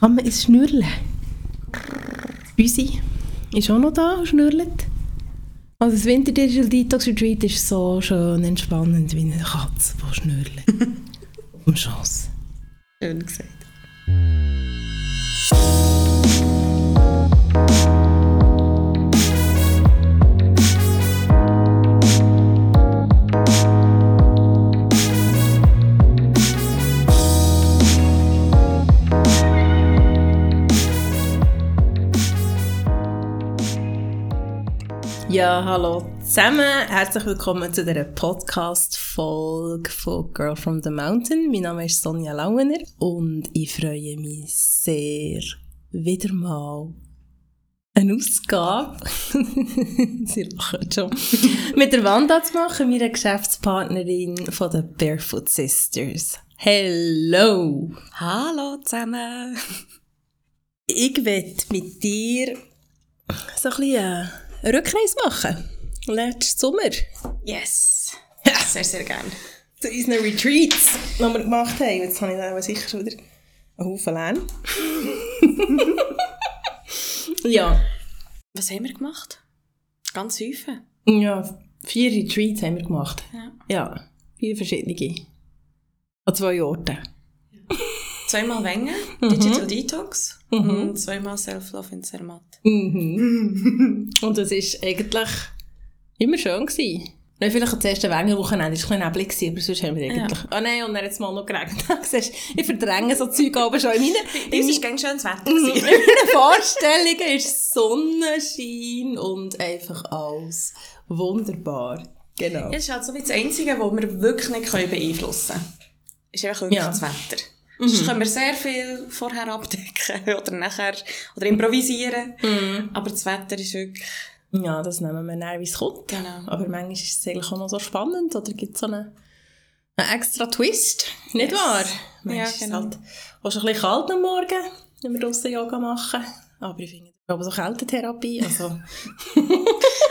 Kann man ins Schnürlen? Büsi ist auch noch da und schnürlt. Also das Winter Digital Detox Retreat ist so schön entspannend wie eine Katze, die schnürlt. Dem Schoss. Schön gesagt. Ja, hallo zusammen. Herzlich willkommen zu dieser Podcast-Folge von Girl from the Mountain. Mein Name ist Sonja Lauener und ich freue mich sehr, wieder mal eine Ausgabe, sie lachen schon, mit der Wanda zu machen, meiner Geschäftspartnerin von den Barefoot Sisters. Hello! Hallo zusammen! Ich werde mit dir so ein bisschen eine Rückreise machen. Letzten Sommer. Yes! Ja. Sehr, sehr gerne. Zu unseren Retreats, die wir gemacht haben. Jetzt habe ich da sicher wieder einen Haufen Lärm. ja. Was haben wir gemacht? Ganz häufig. Ja, vier Retreats haben wir gemacht. Ja. Ja, vier verschiedene. An zwei Orten. Zweimal Wengen, Digital Detox und zweimal Self-Love in Zermatt. Mhm. Und das war eigentlich immer schön. Gewesen. Nein, vielleicht das erste Wengen-Wochenende war ein bisschen neblig, aber sonst haben wir eigentlich... Ah nein, und dann hat es mal noch geregnet. Siehst ich verdränge so Zeug aber schon in meinen... Es war ganz schönes Wetter. In meinen Vorstellungen ist Sonnenschein und einfach alles wunderbar. Genau. Es ist halt so wie das Einzige, was wir wirklich nicht können beeinflussen können. Ist einfach wirklich Ja. das Wetter. Sonst können wir sehr viel vorher abdecken oder nachher oder improvisieren. Aber das Wetter ist wirklich... Ja, das nehmen wir dann, wie es kommt. Genau. Aber manchmal ist es eigentlich auch noch so spannend oder gibt es so einen, einen extra Twist, nicht Yes. wahr? Ja, Manchmal ist es genau. halt auch schon ein bisschen kalt am Morgen, wenn wir draussen Yoga machen. Aber ich finde, aber so Kältetherapie, also...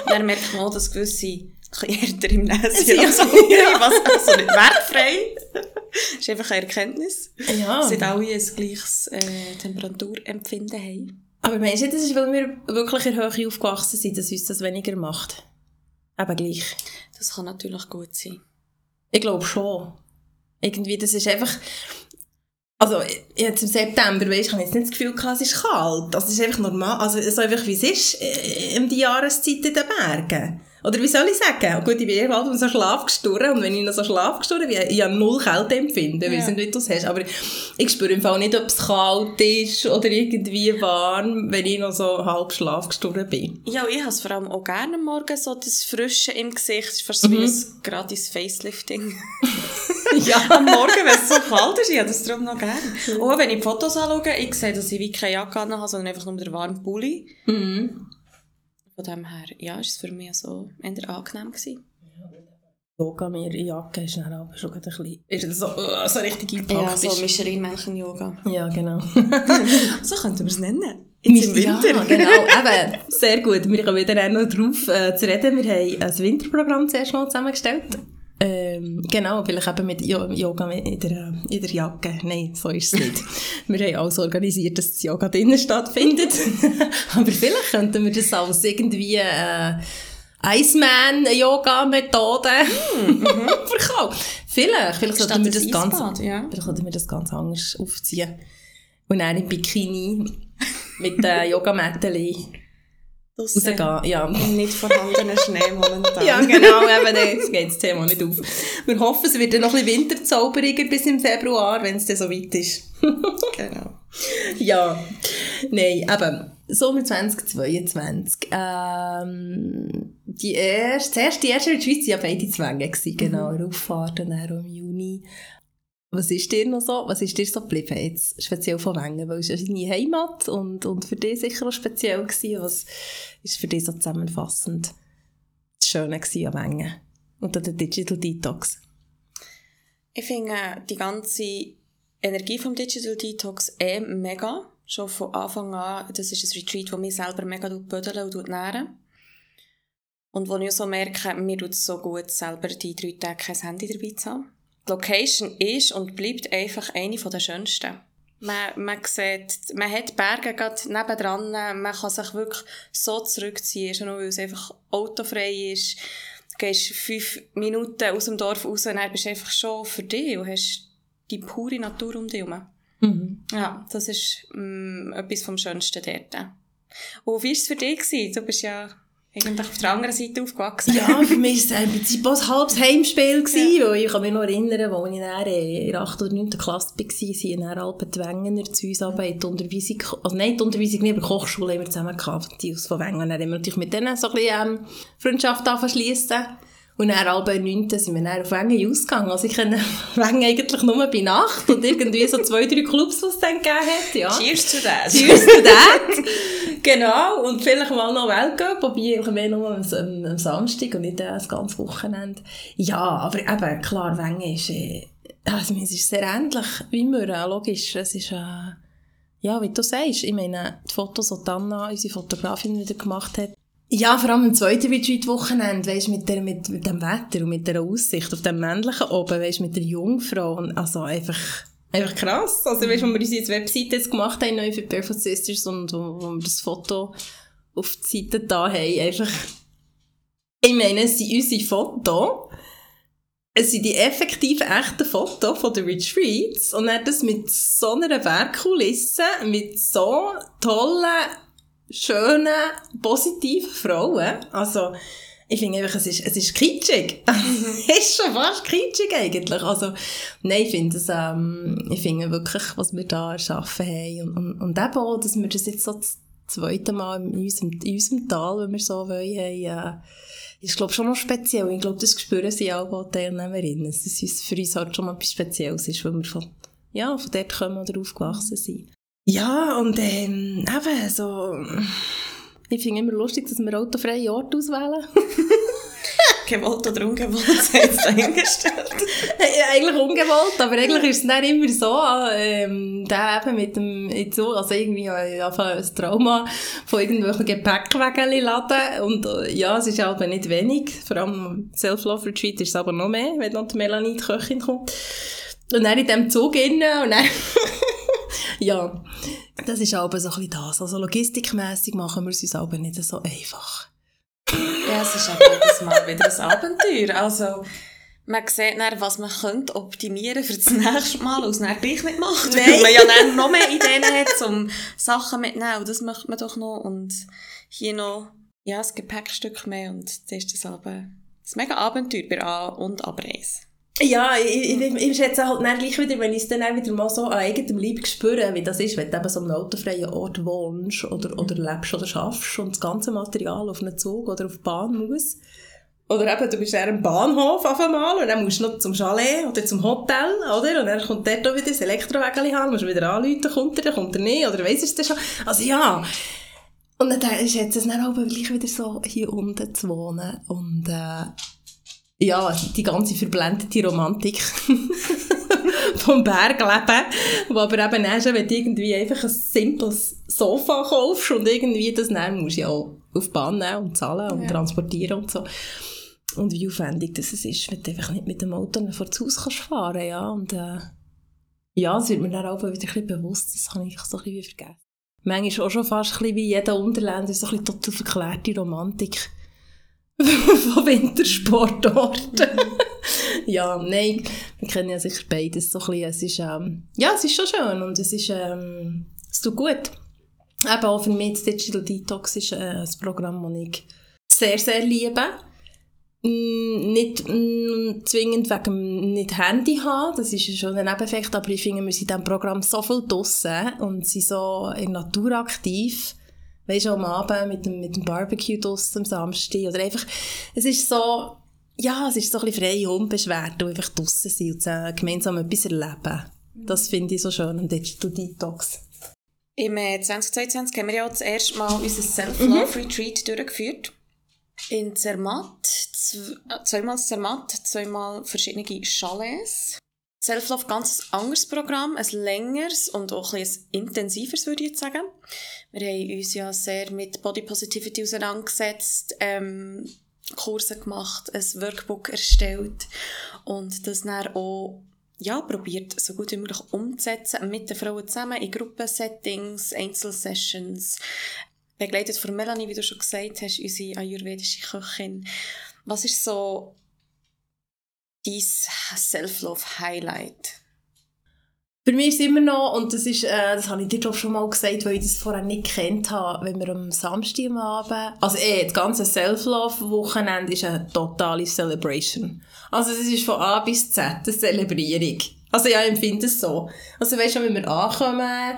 Dann merkt man auch, dass gewisse härter im Näschen Ja. als andere, was also nicht wertfrei. Das ist einfach eine Erkenntnis. ja. Dass alle ein gleiches äh, Temperaturempfinden haben. Aber meinst du, das ist, weil wir wirklich in Höhe aufgewachsen sind, dass uns das weniger macht? Eben gleich. Das kann natürlich gut sein. Ich glaube schon. Irgendwie, das ist einfach... Also, jetzt im September, weisst, ich habe jetzt nicht das Gefühl gehabt, es ist kalt. Das ist einfach normal. Also, so einfach, wie es ist, äh, um die Jahreszeit in den Bergen. Oder wie soll ich sagen? Gut, ich bin bald um so Schlaf gestorben. Und wenn ich noch so Schlaf gestorben bin, ich habe null Kälte empfinden. Ich weiss Ja. nicht, wie du es hast. Aber ich spüre im Fall nicht, ob es kalt ist oder irgendwie warm, wenn ich noch so halb Schlaf gestorben bin. Ja, ich habe es vor allem auch gerne am Morgen, so das Frische im Gesicht. Fast so wie ein gratis Facelifting. ja. am Morgen, wenn es so kalt ist, ich habe das darum noch gerne. Auch wenn ich die Fotos anschaue, ich sehe, dass ich wie keine Jacke habe, sondern einfach nur den warmen Pulli. Mhm. Von dem her, ja, ist es für mich so eher angenehm gewesen. Yoga mir in Jacke ist dann aber schon ein bisschen, ist das so, uh, so richtig eingepackt Ja, so bist. Michelin-Männchen-Yoga. Ja, genau. So könnten wir es nennen. Jetzt im Winter. Ja, genau, eben. Sehr gut. Wir kommen wieder auch noch drauf äh, zu reden. Wir haben ein Winterprogramm zuerst mal zusammengestellt. Ähm, genau, vielleicht eben mit Jo- Yoga in der, in der Jacke. Nein, so ist es nicht. wir haben alles organisiert, dass das Yoga drinnen stattfindet. Aber vielleicht könnten wir das als irgendwie äh, Iceman-Yoga-Methode verkaufen. Vielleicht, vielleicht Statt sollten wir das ganz, Eisbad, ja. vielleicht sollten wir das ganz anders aufziehen. Und dann im Bikini mit den Yogamätteli Das rausgehen. Ja. nicht vorhandener Schnee momentan. ja, genau, eben jetzt geht das Thema nicht auf. Wir hoffen, es wird dann noch ein bisschen winterzauberiger bis im Februar, wenn es dann so weit ist. Genau. ja, nein, eben, Sommer 2022. Ähm, die erste, zuerst die erste Retreat waren ja beide Zwänge, gewesen, genau, mhm. Auffahrt und dann auch im Juni. Was ist dir noch so, was ist dir so geblieben jetzt, speziell von Wengen, weil es ist deine Heimat und, und für dich sicher auch speziell gewesen. Was ist für dich so zusammenfassend das Schöne an Wengen und an der Digital Detox? Ich finde die ganze Energie vom Digital Detox eh mega. Schon von Anfang an, das ist ein Retreat, das mich selber mega bödeln und nähren. Und wo ich so merke, mir tut es so gut, selber die drei Tage kein Handy dabei zu haben. Die Location ist und bleibt einfach eine der schönsten. Man, man sieht, man hat Berge gerade nebendran, man kann sich wirklich so zurückziehen, schon weil es einfach autofrei ist. Du gehst fünf Minuten aus dem Dorf raus und dann bist du einfach schon für dich und hast die pure Natur um dich herum. Mhm. Ja, das ist mm, etwas vom Schönsten dort. Und wie war es für dich? Gewesen? Du bist ja eigentlich auf der anderen Seite aufgewachsen. Ja, für mich war es im Prinzip ein halbes Heimspiel. Gewesen, ja. Ich kann mich noch erinnern, als ich dann in der 8. oder 9. Klasse war, sind dann die Wengener zu uns aber in die Unterweisung, also nein, die Unterweisung nicht, aber die Kochschule haben wir zusammen gehabt, die aus von Wengen. Dann haben wir natürlich mit denen so ein bisschen ähm, Freundschaft anschliessen. Und dann halb neun sind wir dann auf Wengen ausgegangen. Also ich kenne Wengen eigentlich nur bei Nacht und irgendwie so zwei, drei Clubs, die es dann gegeben hat. Ja. Cheers to that. Cheers to that. genau. Und vielleicht mal noch Weltcup, wobei ich mehr nur am, am, Samstag und nicht äh, das ganze Wochenende. Ja, aber eben, klar, Wengen ist, äh, also es ist sehr ähnlich wie äh, logisch. Es ist, äh, ja, wie du sagst, ich meine, die Fotos, die Anna, unsere Fotografin, wieder gemacht hat, ja, vor allem im zweiten Retreat-Wochenende, weisst, mit, der, mit, mit dem Wetter und mit der Aussicht auf dem männlichen oben, weisst, mit der Jungfrau, und also einfach, einfach krass. Also, weisst, wo wir unsere Webseite jetzt gemacht haben, neu für Barefoot Sisters, und wo, wo wir das Foto auf die Seite da haben, einfach, ich meine, es sind unsere Fotos, es sind die effektiv echten Fotos von den Retreats, und er das mit so einer Werkkulisse, mit so tollen, schönen, positiven Frauen. Also, ich finde einfach, es ist, es ist kitschig. es ist schon fast kitschig eigentlich. Also, nein, ich finde es, ähm, ich finde wirklich, was wir da erschaffen haben. Und, und, und eben auch, dass wir das jetzt so das zweite Mal in unserem, in unserem Tal, wenn wir so wollen, haben, äh, ist, glaube schon noch speziell. Ich glaube, das spüren sie auch die Teilnehmerinnen. Es für uns halt schon mal etwas Spezielles ist, weil wir von, ja, von dort kommen oder aufgewachsen sind. Ja, und ähm, eben so... Ich finde immer lustig, dass wir autofreie Orte auswählen. gewollt oder ungewollt, jetzt dahingestellt. eigentlich ungewollt, aber eigentlich ist es dann immer so, ähm, der eben mit dem, also irgendwie einfach ein Trauma von irgendwelchen Gepäckwägeln laden und äh, ja, es ist aber nicht wenig, vor allem Self-Love-Retreat ist es aber noch mehr, wenn noch die Melanie die Köchin kommt. Und dann in diesem Zug innen und dann ja, das ist aber so ein bisschen das. Also logistikmässig machen wir es uns aber nicht so einfach. Ja, es ist aber jedes Mal wieder ein Abenteuer. Also, man sieht dann, was man könnte optimieren für das nächste Mal und es dann gleich nicht macht. Nein. Weil man ja dann noch mehr Ideen hat, um Sachen mitzunehmen. Und das macht man doch noch. Und hier noch, ja, ein Gepäckstück mehr. Und das ist das aber, das ist mega Abenteuer bei A- und Abreise. Ja, ich, ich, ich schätze halt dann gleich wieder, wenn ich es dann wieder mal so an eigenem Leib spüre, wie das ist, wenn du eben so einem autofreien Ort wohnst oder, mhm. oder lebst oder schaffst und das ganze Material auf einen Zug oder auf die Bahn muss. Oder eben, du bist eher am Bahnhof auf einmal und dann musst du noch zum Chalet oder zum Hotel, oder? Und dann kommt dort auch wieder das Elektrowägel haben, musst du wieder anrufen, kommt er, kommt er nicht, oder weiss es schon. Also ja. Und dann schätze ich es dann auch gleich wieder so, hier unten zu wohnen und, äh, ja, die ganze verblendete Romantik vom Bergleben, wo aber eben auch schon, wenn du irgendwie einfach ein simples Sofa kaufst und irgendwie das dann musst du ja auch auf die Bahn nehmen und zahlen und ja. transportieren und so. Und wie aufwendig das ist, wenn du einfach nicht mit dem Auto vor das Haus kannst fahren, ja, und äh, ja, es wird mir dann auch wieder ein bisschen bewusst, das habe ich so ein bisschen vergessen. Manchmal auch schon fast ein bisschen wie jeder Unterländer, so ein bisschen total verklärte Romantik von Wintersportorten. ja, nein, wir kennen ja sicher beides so ein bisschen. Es ist, ähm, ja, es ist schon schön und es ist, ähm, es tut gut. Eben auch für mich Digital Detox ist äh, ein Programm, das ich sehr, sehr liebe. Mm, nicht mm, zwingend wegen nicht Handy haben, das ist schon ein Nebeneffekt, aber ich finde, wir sind in diesem Programm so viel draussen und sind so in der Natur aktiv Weißt du, am Abend mit dem, mit dem Barbecue draussen am Samstag. Oder einfach, es ist so, ja, es ist so ein bisschen frei, unbeschwert und einfach draussen sein und äh, gemeinsam etwas erleben. Das finde ich so schön am Digital Detox. Im 2022 äh, haben wir ja das erste Mal unser Self-Love-Retreat mhm. durchgeführt. In Zermatt, zweimal Zermatt, zweimal verschiedene Chalets. Self-Love ganz anderes Programm, ein längeres und auch ein, ein intensiveres, würde ich jetzt sagen. Wir haben uns ja sehr mit Body Positivity auseinandergesetzt, ähm, Kurse gemacht, ein Workbook erstellt und das dann auch ja, probiert so gut wie möglich umzusetzen, mit den Frauen zusammen, in Gruppensettings, Einzelsessions, begleitet von Melanie, wie du schon gesagt hast, unsere ayurvedische Köchin. Was ist so dein Self-Love-Highlight? Für mich ist immer noch, und das ist, äh, das habe ich dir glaube schon mal gesagt, weil ich das vorher nicht kennt habe, wenn wir am Samstag am also eh, das ganze Self-Love-Wochenende ist eine totale Celebration. Also es ist von A bis Z eine Zelebrierung. Also ja, ich empfinde es so. Also weißt du, wenn wir ankommen,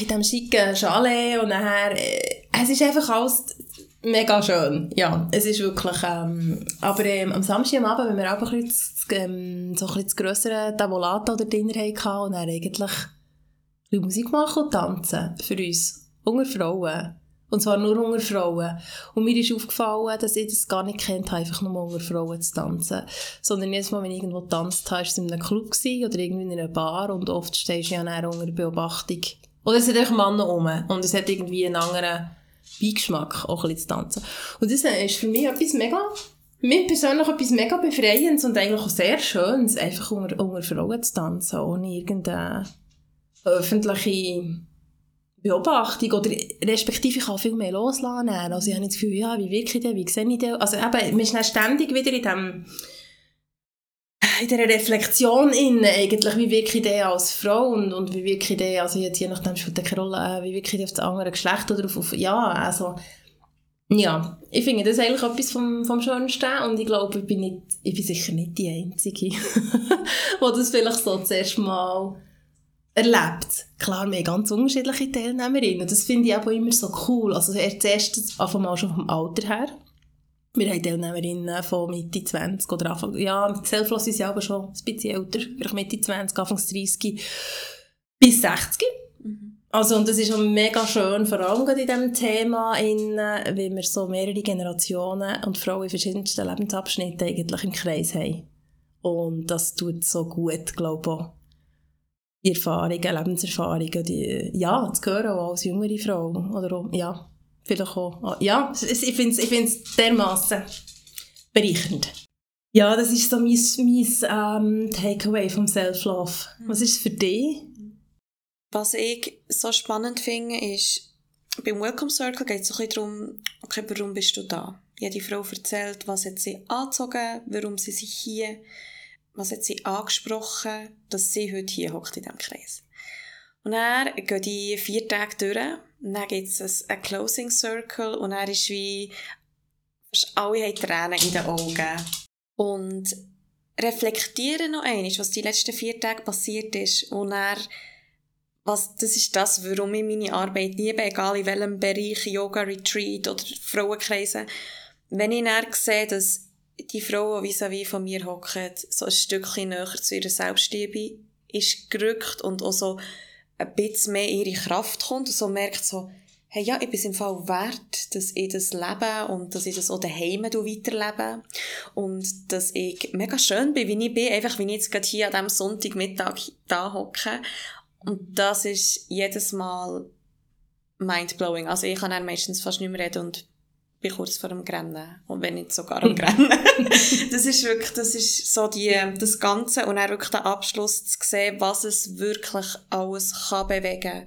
in diesem schicken Chalet und nachher, äh, es ist einfach alles mega schön. Ja, es ist wirklich, ähm, aber ähm, am Samstag am Abend, wenn wir auch ein bisschen, ähm, so ein bisschen das grössere Tavolata oder Dinner hatten und dann eigentlich Musik machen und tanzen für uns, unter Frauen. Und zwar nur unter Frauen. Und mir ist aufgefallen, dass ich das gar nicht kennt einfach nur unter Frauen zu tanzen. Sondern jedes Mal, wenn ich irgendwo tanzt habe, war es in einem Club oder irgendwie in einer Bar und oft stehst du ja dann unter Beobachtung. Oder es sind einfach Männer rum und es hat irgendwie einen anderen Beigeschmack, auch ein bisschen zu tanzen. Und das ist für mich etwas mega, mir persönlich etwas mega Befreiendes und eigentlich auch sehr Schönes, einfach unter, unter Frauen zu tanzen, ohne irgendeine öffentliche Beobachtung oder respektive ich kann viel mehr loslassen. Also ich habe das Gefühl, ja, wie wirke ich denn, wie sehe ich denn? Also eben, man ist dann ständig wieder in dem in dieser Reflexion in eigentlich, wie wirke ich denn als Frau und, und wie wirke ich denn, also jetzt je nachdem spielt keine Rolle, äh, wie wirke ich auf das andere Geschlecht oder auf, auf ja, also ja, ich finde das eigentlich etwas vom, vom Schönsten und ich glaube, ich bin, nicht, ich bin sicher nicht die Einzige, die das vielleicht so zuerst mal erlebt. Klar, wir haben ganz unterschiedliche Teilnehmerinnen das finde ich auch immer so cool. Also zuerst einfach mal schon vom Alter her. Wir haben Teilnehmerinnen von Mitte 20 oder Anfang, ja, Selfloss ist ja aber schon ein bisschen älter, vielleicht Mitte 20, Anfang 30 bis 60. Mhm. Also, und das ist auch mega schön, vor allem in diesem Thema, in, weil wir so mehrere Generationen und Frauen in verschiedensten Lebensabschnitten eigentlich im Kreis haben. Und das tut so gut, glaube ich, auch die Erfahrungen, Lebenserfahrungen, die, ja, zu hören, auch als jüngere Frau. Oder auch, ja, vielleicht auch, ah, ja, ich finde es ich find's dermassen bereichernd. Ja, das ist so mein, mein ähm, Takeaway vom Self-Love. Was ist es für dich? Was ich so spannend finde, ist, beim Welcome Circle geht es ein bisschen darum, okay, warum bist du da? Jede Frau erzählt, was hat sie angezogen, warum sie sich hier was hat sie angesprochen, dass sie heute hier hockt in diesem Kreis. Und dann gehen die vier Tage durch, und dann gibt es einen Closing Circle, und dann ist wie, fast alle haben Tränen in den Augen. Und reflektieren noch einmal, was die letzten vier Tage passiert ist, und dann was, das ist das, warum ich meine Arbeit liebe, egal in welchem Bereich, Yoga, Retreat oder Frauenkreise. Wenn ich dann sehe, dass die Frau, die vis-à-vis von mir hockt, so ein Stückchen näher zu ihrer Selbstliebe ist gerückt und auch so ein bisschen mehr ihre Kraft kommt und so merkt so, hey, ja, ich bin im Fall wert, dass ich das lebe und dass ich das auch daheim weiterlebe und dass ich mega schön bin, wie ich bin, einfach wie ich jetzt gerade hier an diesem Sonntagmittag da hocke und das ist jedes Mal mindblowing. Also ich kann dann meistens fast nicht mehr reden und bin kurz vor dem Rennen. Und wenn nicht sogar am Rennen. das ist wirklich, das ist so die, das Ganze und dann wirklich den Abschluss zu sehen, was es wirklich alles kann bewegen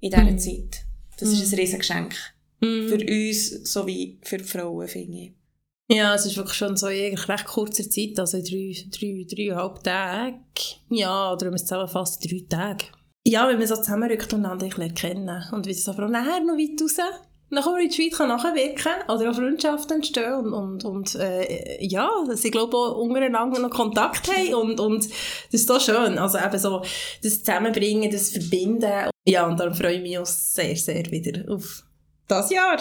in dieser mm. Zeit. Das ist ein mhm. Riesengeschenk. Mm. Für uns sowie für die Frauen, finde ich. Ja, es ist wirklich schon so in recht kurzer Zeit, also drei, drei, dreieinhalb Tage. Ja, oder wenn man es zusammenfasst, drei Tage. Ja, wenn man so zusammenrückt und einander kennen und wie es aber nachher noch weit raus nach dem Retreat kann nachwirken oder auch Freundschaften entstehen und, und, und äh, ja, dass sie glaube auch untereinander noch Kontakt haben und, und das ist so schön, also eben so das Zusammenbringen, das Verbinden ja und darum freue ich mich auch sehr, sehr wieder auf das Jahr.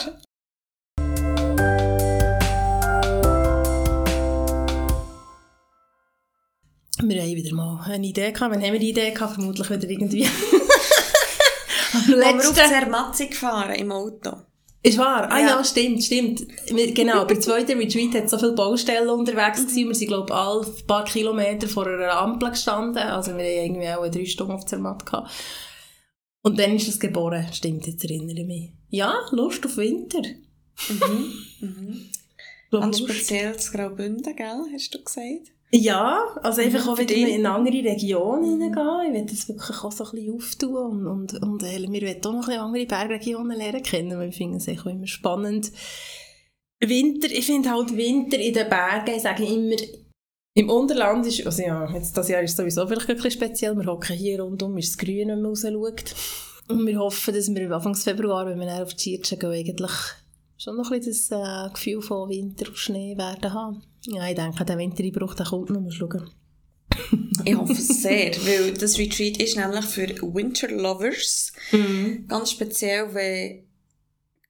Wir haben wieder mal eine Idee gehabt. Wann haben wir die Idee gehabt? Vermutlich wieder irgendwie. Wo wir auf Zermatzung gefahren im Auto. Ist wahr? Ah ja, ja stimmt, stimmt. Genau, bei zweiten Retreat hat so viele Baustellen unterwegs mhm. gewesen. Wir sind, glaube ich, alle ein paar Kilometer vor einer Ampel gestanden. Also wir haben irgendwie auch drei Stunden auf Zermatt gehabt. Und dann ist es geboren. Stimmt, jetzt erinnere ich mich. Ja, Lust auf Winter. Mhm. mhm. Ganz speziell das Graubünden, gell? Hast du gesagt? Ja, also einfach auch wieder in eine andere Region mhm. hineingehen. Ich will das wirklich auch so ein bisschen auftun und, und, und äh, wir wollen auch noch ein bisschen andere Bergregionen lernen kennen, weil ich finde es auch immer spannend. Winter, ich finde halt Winter in den Bergen, ich sage immer, im Unterland ist, also ja, jetzt das Jahr ist sowieso vielleicht ein bisschen speziell, wir hocken hier rundum, ist das Grün, wenn man raus schaut. Und wir hoffen, dass wir Anfang Februar, wenn wir dann auf die Schirche gehen, eigentlich schon noch ein bisschen das äh, Gefühl von Winter und Schnee werden haben. Ja, ich denke, der Wintereinbruch, der kommt noch, mal schauen. ich hoffe es sehr, weil das Retreat ist nämlich für Winter Lovers. Mhm. Ganz speziell, weil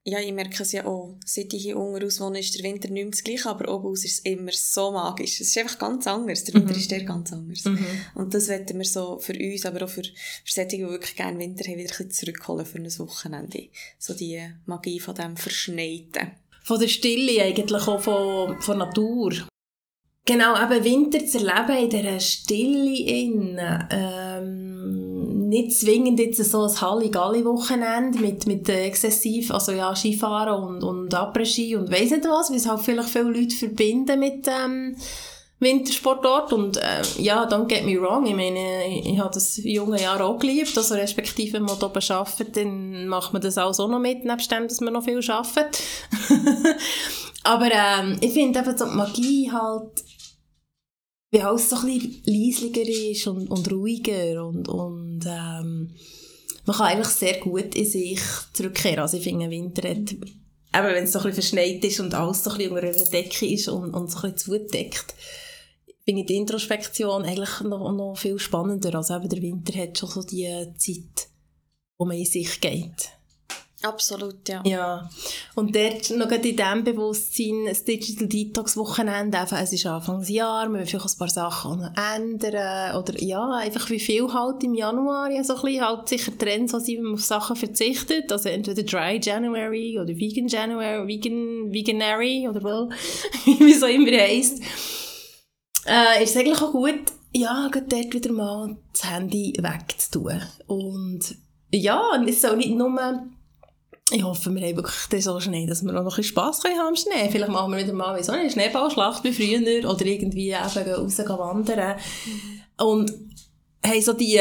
ja, ich merke es ja auch, seit ich hier unten aus wohne, ist der Winter nicht mehr das gleiche, aber oben aus ist es immer so magisch. Es ist einfach ganz anders. Der Winter mhm. ist der ganz anders. Mhm. Und das wollten wir so für uns, aber auch für, für solche, die wirklich gerne Winter haben, wieder ein bisschen zurückholen für ein Wochenende. So die Magie von dem Verschneiten. Von der Stille eigentlich auch von, von Natur. Genau, eben Winter zu erleben in dieser Stille innen. Ähm nicht zwingend jetzt so ein Halligalli-Wochenende mit, mit exzessiv, also ja, Skifahren und, und Après-Ski und weiss nicht was, wie es halt vielleicht viele Leute verbinden mit ähm, Wintersportort und äh, ja, don't get me wrong, ich meine, ich, ich habe das junge Jahr auch geliebt, also respektive, wenn man oben arbeitet, dann macht man das auch noch mit, nebst dem, dass man noch viel arbeitet. Aber ähm, ich finde eben so die Magie halt wie alles so ein bisschen leislicher ist und, und ruhiger und, und ähm, man kann eigentlich sehr gut in sich zurückkehren. Also ich finde, Winter hat, eben wenn es so ein bisschen verschneit ist und alles so ein bisschen unter einer Decke ist und, und so ein bisschen zudeckt, finde ich die Introspektion eigentlich noch, noch viel spannender. Also eben der Winter hat schon so die Zeit, wo man in sich geht. Absolut, ja. Ja. Und dort noch in diesem Bewusstsein, das Digital Detox Wochenende, einfach, es ist Anfangsjahr, man will vielleicht ein paar Sachen ändern, oder ja, einfach wie viel halt im Januar, ja, so ein bisschen halt sicher Trends, was man auf Sachen verzichtet, also entweder Dry January oder Vegan January, Vegan, Veganary, oder wohl, wie es auch immer heisst. Äh, ist es eigentlich auch gut, ja, dort wieder mal das Handy wegzutun. Und ja, es soll nicht nur ich hoffe, wir haben wirklich so Schnee, dass wir auch noch ein bisschen Spass haben am Schnee. Vielleicht machen wir wieder mal so eine Schneeballschlacht wie früher oder irgendwie eben raus wandern. Und haben so die,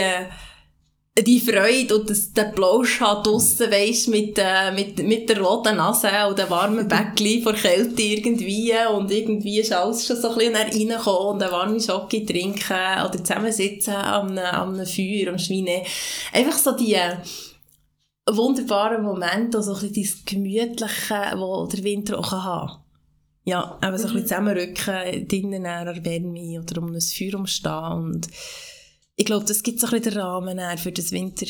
die Freude und das, den Plausch hat draussen, weisst, mit, äh, mit, mit der roten Nase und dem warmen Bäckchen vor Kälte irgendwie und irgendwie ist alles schon so ein bisschen reingekommen und eine warme Schocke trinken oder zusammensitzen am, am Feuer, am Schweine. Einfach so die, wunderbaren Moment, also ein bisschen das Gemütliche, das der Winter auch haben kann. Ja, eben so ein bisschen mhm. zusammenrücken, drinnen Wärme oder um ein Feuer umstehen und ich glaube, das gibt so ein bisschen den Rahmen für das Winter.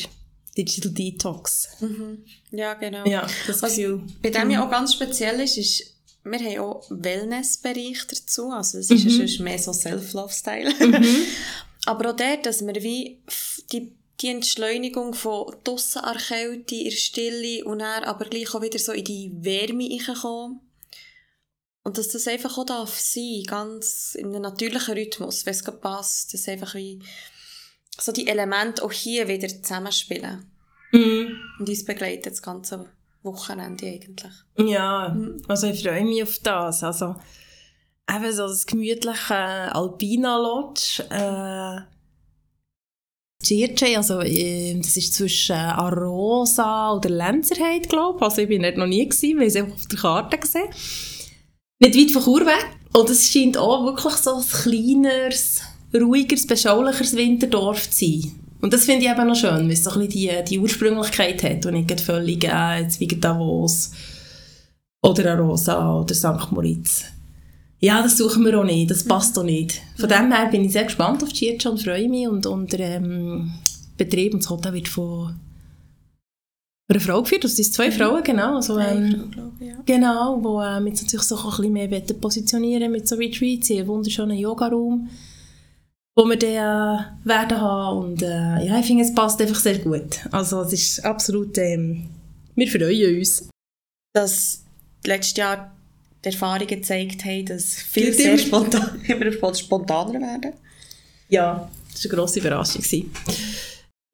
Digital Detox. Mhm. Ja, genau. Ja, das Was Gefühl. bei dem ja mhm. auch ganz speziell ist, ist, wir haben auch Wellness-Bereich dazu, also es ist mhm. ja schon mehr so Self-Love-Style. Mhm. Aber auch der, dass wir wie die die Entschleunigung von draussen an Kälte, in der Stille und dann aber gleich auch wieder so in die Wärme reinkommen. Und dass das einfach auch darf sein, ganz in einem natürlichen Rhythmus, wenn es gerade passt, dass einfach wie so die Elemente auch hier wieder zusammenspielen. Mhm. Und uns begleitet das ganze Wochenende eigentlich. Ja, mhm. also ich freue mich auf das. Also eben so das gemütliche Alpina Lodge, äh, Circe, also äh, das ist zwischen Arosa oder Lenzerheide, glaube ich. Also ich bin dort noch nie gewesen, weil ich es einfach auf der Karte gesehen Nicht weit von Chur weg. Und es scheint auch wirklich so ein kleineres, ruhigeres, beschaulicheres Winterdorf zu sein. Und das finde ich eben noch schön, weil es so ein bisschen die, die Ursprünglichkeit hat und nicht völlig äh, jetzt wie Davos oder Arosa oder St. Moritz. Ja, das suchen wir auch nicht, das passt auch nicht. Von dem her bin ich sehr gespannt auf die und freue mich. Und, und der ähm, Betrieb und das Hotel wird von einer Frau geführt, das sind zwei Frauen, genau. Also, ähm, Frau, ja. Genau, wo ähm, jetzt natürlich so ein bisschen mehr positionieren mit so Retreats, einen wunderschönen Yoga-Raum, wo wir dann äh, werden haben. Und äh, ja, ich finde, es passt einfach sehr gut. Also es ist absolut, ähm, wir freuen uns. Das letztes Jahr die Erfahrungen gezeigt haben, dass viele sehr spontan, immer spontaner werden. Ja, das war eine grosse Überraschung.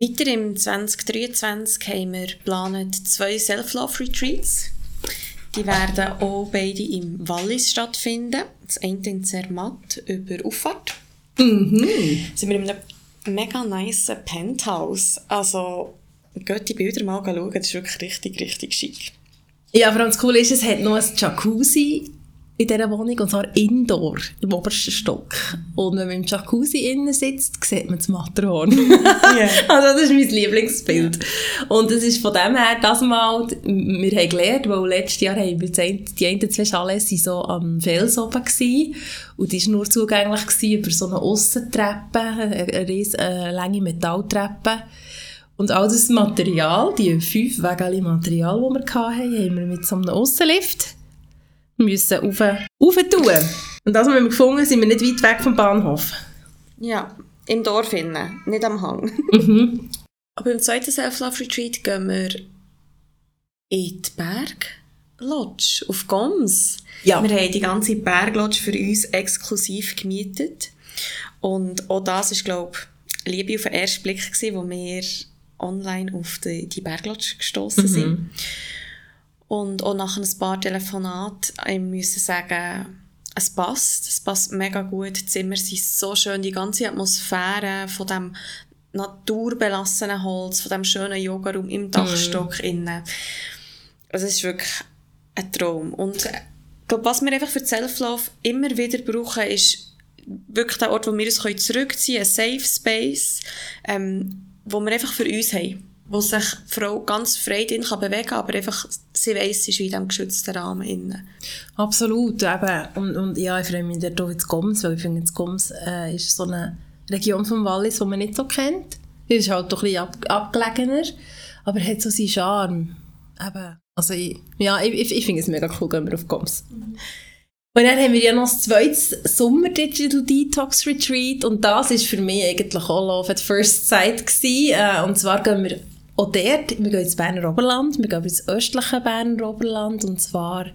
Weiter im 2023 haben wir geplant zwei Self-Love-Retreats. Die werden auch beide im Wallis stattfinden. Das eine in Zermatt über Auffahrt mhm. sind wir in einem mega nice Penthouse. Also, geht die Bilder mal schauen, das ist wirklich richtig, richtig schick. Ja, vor allem das Coole ist, es hat noch ein Jacuzzi in dieser Wohnung, und zwar indoor, im obersten Stock. Und wenn man im Jacuzzi innen sitzt, sieht man das Matterhorn. yeah. Also das ist mein Lieblingsbild. Und es ist von dem her, das mal, wir haben gelernt, weil letztes Jahr haben wir die einen zwei Chalets so am Fels oben gewesen, und die war nur zugänglich gewesen über so eine Aussentreppe, eine, eine riesige, äh, lange Metalltreppe. Und all das Material, die fünf Wege Material, die wir hatten, haben wir mit so einem Aussenlift müssen rauf, rauf tun. Und das haben wir gefunden, sind wir nicht weit weg vom Bahnhof. Ja, im Dorf innen, nicht am Hang. Mhm. Aber im zweiten Self-Love-Retreat gehen wir in die Berglodge auf Goms. Ja. Wir haben die ganze Berglodge für uns exklusiv gemietet. Und auch das ist, glaube ich, Liebe auf den ersten Blick gewesen, wo wir online auf die, die Berglodge gestoßen mhm. sind. Und auch nach ein paar Telefonaten müssen sagen, es passt, es passt mega gut. Die Zimmer sind so schön, die ganze Atmosphäre von dem naturbelassenen Holz, von dem schönen Yoga-Raum im Dachstock mm. innen. Also es ist wirklich ein Traum. Und ich glaube, was wir einfach für Self-Love immer wieder brauchen, ist wirklich der Ort, wo wir uns zurückziehen können, ein Safe Space, ähm, wo wir einfach für uns haben wo sich die Frau ganz frei drin kann bewegen kann, aber einfach sie weiss, sie ist in diesem geschützten Rahmen. Innen. Absolut, eben. Und, und ja, ich freue mich dort auch ins Goms, weil ich finde, das Goms äh, ist so eine Region vom Wallis, die man nicht so kennt. Es ist halt doch ein bisschen ab, abgelegener, aber hat so seinen Charme. Eben. Also ich, ja, ich, ich, ich finde es mega cool, gehen wir auf Goms. Mhm. Und dann haben wir ja noch das zweite Sommer Digital Detox Retreat und das ist für mich eigentlich auch Love at First Sight gewesen. Äh, und zwar gehen wir auch dort, wir gehen ins Berner Oberland, wir gehen ins östliche Berner Oberland. Und zwar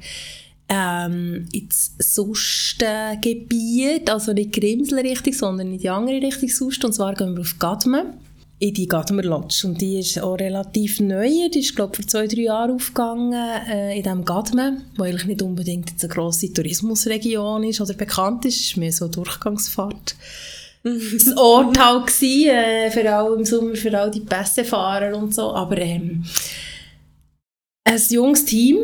ähm, ins Sustengebiet, also nicht Grimsel-Richtung, sondern in die andere Richtung Susten, und zwar gehen wir auf Gadmen in die Gadmer Lodge. Und die ist auch relativ neu. Die ist, glaube ich, vor zwei, drei Jahren aufgegangen äh, in diesem Gadmen, wo eigentlich nicht unbedingt eine grosse Tourismusregion ist oder bekannt ist. Es ist mehr so eine Durchgangsfahrt ein Ort halt gewesen, äh, vor allem im Sommer für all die Pässefahrer und so, aber ähm, ein junges Team,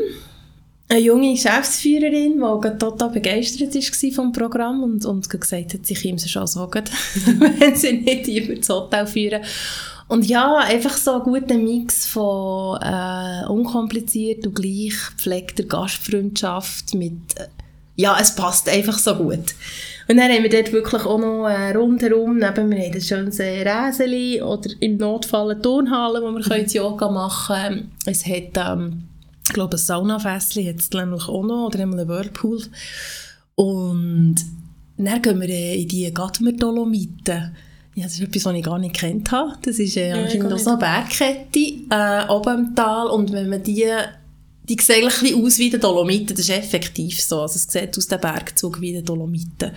eine junge Geschäftsführerin, die total begeistert war vom Programm und, und gesagt hat, sie käme schon so gut, wenn sie nicht über das Hotel führen. Und ja, einfach so ein guter Mix von äh, unkompliziert und gleich gepflegter Gastfreundschaft mit, äh, ja, es passt einfach so gut. Und dann haben wir dort wirklich auch noch äh, rundherum, neben, wir haben ein schönes Räseli oder im Notfall eine Turnhalle, wo wir mhm. Yoga machen können. Es hat, ähm, ich glaube, ein Saunafässchen hat es nämlich auch noch, oder einmal einen Whirlpool. Und dann gehen wir in die Gatmer-Dolomiten. Ja, das ist etwas, was ich gar nicht kennt habe. Das ist äh, anscheinend auch so eine Bergkette äh, oben im Tal. Und wenn man die die sehen ein bisschen aus wie die Dolomiten, das ist effektiv so. Also es sieht aus dem Bergzug wie die Dolomiten.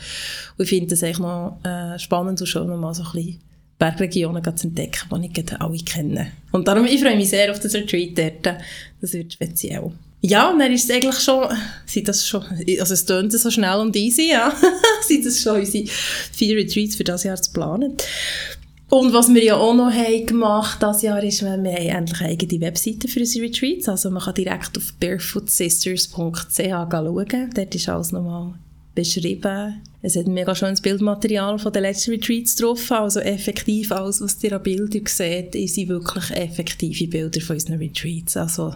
Und ich finde das eigentlich noch äh, spannend und schön, mal so ein bisschen Bergregionen zu entdecken, die ich alle kenne. Und darum, ich freue mich sehr auf das Retreat dort. Das wird speziell. Ja, und dann ist es eigentlich schon, sind das schon, also es tönt so schnell und easy, ja, sind das schon unsere vier Retreats für das Jahr zu planen. Und was wir ja auch noch haben gemacht dieses Jahr ist, wir haben endlich eine eigene Webseite für unsere Retreats. Also man kann direkt auf barefootsisters.ch schauen. Dort ist alles nochmal beschrieben. Es hat ein mega schönes Bildmaterial von den letzten Retreats drauf. Also effektiv alles, was ihr an Bildern seht, sind wirklich effektive Bilder von unseren Retreats. Also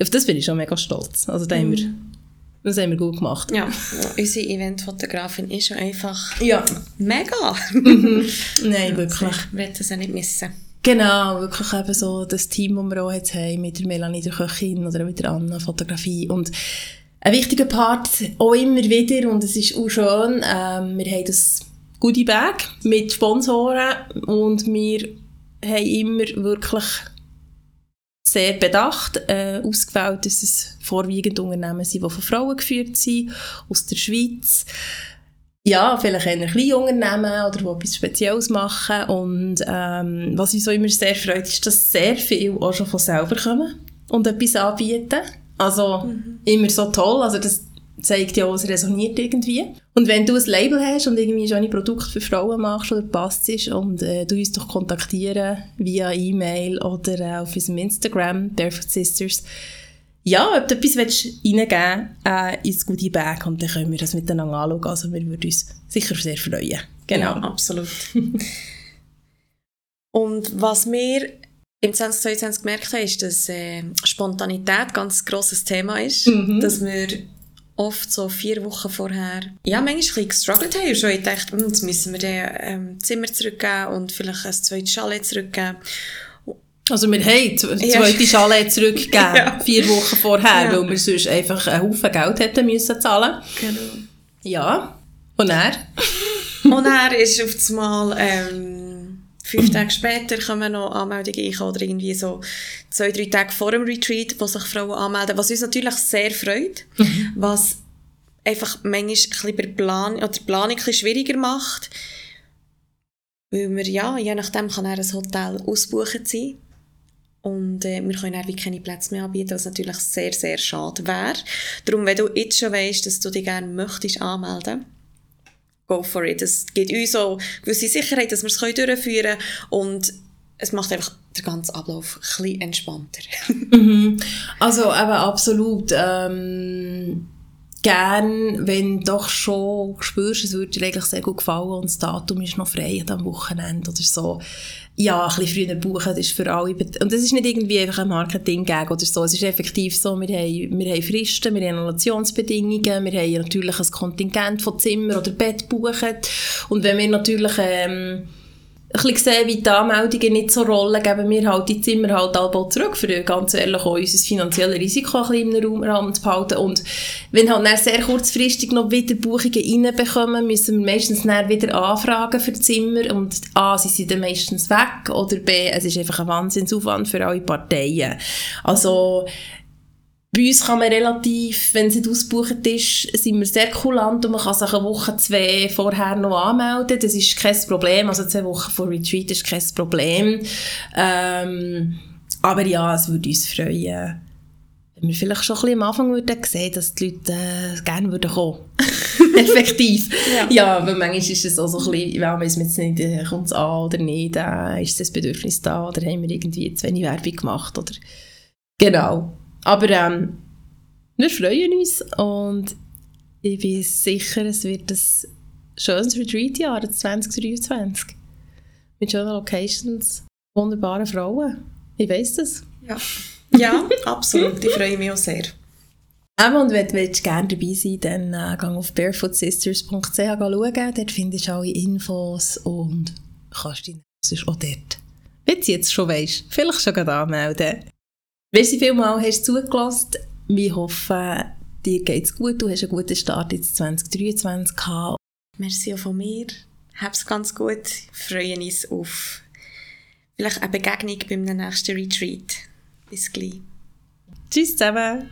auf das bin ich schon mega stolz. Also da mm. haben wir mhm. Das haben wir gut gemacht. Ja, unsere Eventfotografin ist einfach ja. mega. Mhm. Nein, wirklich. Wir hätten sie nicht missen. Genau, wirklich eben so das Team, das wir auch jetzt haben, mit der Melanie, der Köchin oder mit der Anna, Fotografie. Und ein wichtiger Part auch immer wieder, und es ist auch schön, ähm, wir haben das gute Bag mit Sponsoren und wir haben immer wirklich sehr bedacht äh, ausgewählt, dass es vorwiegend Unternehmen sind, die von Frauen geführt sind, aus der Schweiz. Ja, vielleicht eher kleine Unternehmen oder die etwas Spezielles machen. Und ähm, was uns so immer sehr freut, ist, dass sehr viele auch schon von selber kommen und etwas anbieten. Also mhm. immer so toll. Also das zeigt ja, es resoniert irgendwie. Und wenn du ein Label hast und irgendwie schon ein Produkt für Frauen machst oder passt ist und äh, du uns doch kontaktieren via E-Mail oder äh, auf unserem Instagram, Barefoot Sisters, ja, ob du etwas willst reingeben äh, ins Goodie Bag und dann können wir das miteinander anschauen. Also wir würden uns sicher sehr freuen. Genau, ja, absolut. und was wir im 2022 gemerkt haben, ist, dass äh, Spontanität ein ganz grosses Thema ist. Mhm. Dass wir oft so vier Wochen vorher, ja, manchmal ein gestruggelt haben und schon gedacht, hm, jetzt müssen wir den ähm, Zimmer zurückgeben und vielleicht ein zweites Chalet zurückgeben. Also wir haben zwei ja. Chalet zurückgegeben, ja. vier Wochen vorher, ja. weil wir sonst einfach einen Haufen Geld hätten müssen zahlen. Genau. Ja. Und er? und er ist auf einmal, ähm, Fünf Tage später kommen noch Anmeldungen ein oder irgendwie so zwei, drei Tage vor dem Retreat, wo sich Frauen anmelden, was uns natürlich sehr freut, mhm. was einfach manchmal ein bisschen bei Plan oder Planung ein schwieriger macht, weil wir, ja, je nachdem kann er ein Hotel ausbuchen sein und äh, wir können auch keine Plätze mehr anbieten, was natürlich sehr, sehr schade wäre. Darum, wenn du jetzt schon weißt, dass du dich gerne möchtest anmelden go for it. Es gibt uns so gewisse Sicherheit, dass wir es durchführen können und es macht einfach den ganzen Ablauf ein bisschen entspannter. mhm. Also eben absolut. Ähm, gern, wenn du doch schon spürst, es würde dir eigentlich sehr gut gefallen und das Datum ist noch frei am Wochenende oder so. Ja, ein bisschen früher buchen, das ist für alle, und das ist nicht irgendwie einfach ein Marketing-Gag oder so, es ist effektiv so, wir haben, wir haben Fristen, wir haben Annulationsbedingungen, wir haben natürlich ein Kontingent von Zimmer oder Bett buchen. Und wenn wir natürlich ähm, ein sehen, wie die Anmeldungen nicht so rollen, geben wir halt die Zimmer halt alle zurück, für ganz ehrlich auch unser finanzielles Risiko ein bisschen im Raum zu behalten. Und wenn halt dann sehr kurzfristig noch wieder Buchungen reinbekommen, müssen wir meistens dann wieder anfragen für Zimmer und A, sie sind dann meistens weg oder B, es ist einfach ein Wahnsinnsaufwand für alle Parteien. Also, bei uns kann man relativ, wenn es nicht ausgebucht ist, sind wir sehr kulant und man kann sich eine Woche, zwei vorher noch anmelden. Das ist kein Problem. Also zwei Wochen vor Retreat ist kein Problem. Ähm, aber ja, es würde uns freuen, wenn wir vielleicht schon ein bisschen am Anfang würden sehen, dass die Leute äh, gerne würden kommen. Effektiv. ja. ja, weil manchmal ist es auch so ein bisschen, ja, wissen wir jetzt nicht, äh, kommt es an oder nicht, äh, ist das Bedürfnis da oder haben wir irgendwie zu wenig Werbung gemacht oder genau. Aber ähm, wir freuen uns und ich bin sicher, es wird ein schönes Retreat-Jahr 2023. Mit schönen Locations, wunderbaren Frauen. Ich weiss das. Ja, ja absolut. Ich freue mich auch sehr. Ähm, und wenn du gerne dabei sein dann äh, geh auf barefootsisters.ch schauen. Dort findest du alle Infos und kannst dich auch dort, wenn du jetzt schon weißt, vielleicht schon anmelden. Merci vielmals, hast du zugelassen. Wir hoffen, dir geht es gut. Du hast einen guten Start ins 2023 gehabt. Merci auch von mir. Hab's ganz gut. Freuen uns auf vielleicht eine Begegnung beim nächsten Retreat. Bis gleich. Tschüss zusammen.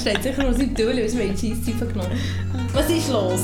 Steht sicher noch im Tüll, weil wir die Scheisszeit genommen Was ist los?